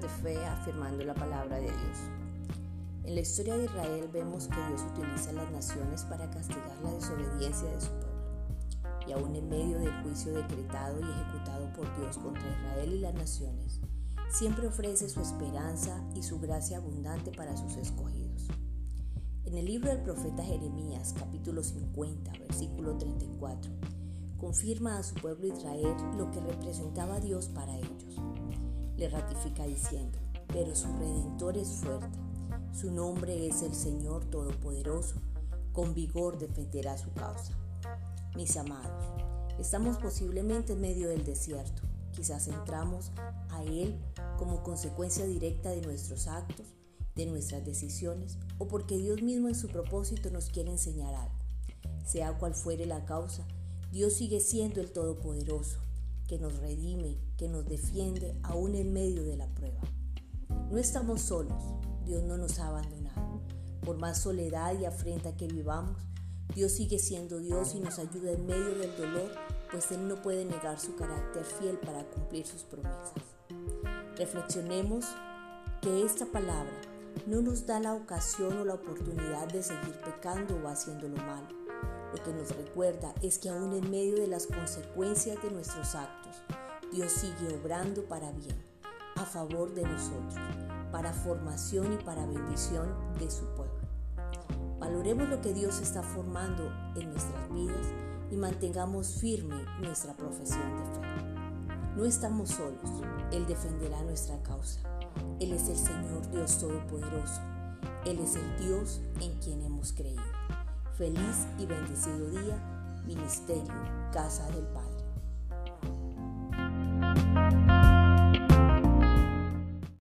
de fe afirmando la palabra de Dios. En la historia de Israel vemos que Dios utiliza las naciones para castigar la desobediencia de su pueblo. Y aún en medio del juicio decretado y ejecutado por Dios contra Israel y las naciones, siempre ofrece su esperanza y su gracia abundante para sus escogidos. En el libro del profeta Jeremías, capítulo 50, versículo 34, confirma a su pueblo Israel lo que representaba Dios para ellos le ratifica diciendo, pero su redentor es fuerte, su nombre es el Señor Todopoderoso, con vigor defenderá su causa. Mis amados, estamos posiblemente en medio del desierto, quizás entramos a Él como consecuencia directa de nuestros actos, de nuestras decisiones o porque Dios mismo en su propósito nos quiere enseñar algo. Sea cual fuere la causa, Dios sigue siendo el Todopoderoso, que nos redime, que nos defiende aún en medio de la prueba. No estamos solos, Dios no nos ha abandonado. Por más soledad y afrenta que vivamos, Dios sigue siendo Dios y nos ayuda en medio del dolor, pues Él no puede negar su carácter fiel para cumplir sus promesas. Reflexionemos que esta palabra no nos da la ocasión o la oportunidad de seguir pecando o haciendo lo malo lo que nos recuerda es que aún en medio de las consecuencias de nuestros actos, Dios sigue obrando para bien, a favor de nosotros, para formación y para bendición de su pueblo. Valoremos lo que Dios está formando en nuestras vidas y mantengamos firme nuestra profesión de fe. No estamos solos, Él defenderá nuestra causa. Él es el Señor Dios Todopoderoso. Él es el Dios en quien hemos creído. Feliz y bendecido día, Ministerio Casa del Padre.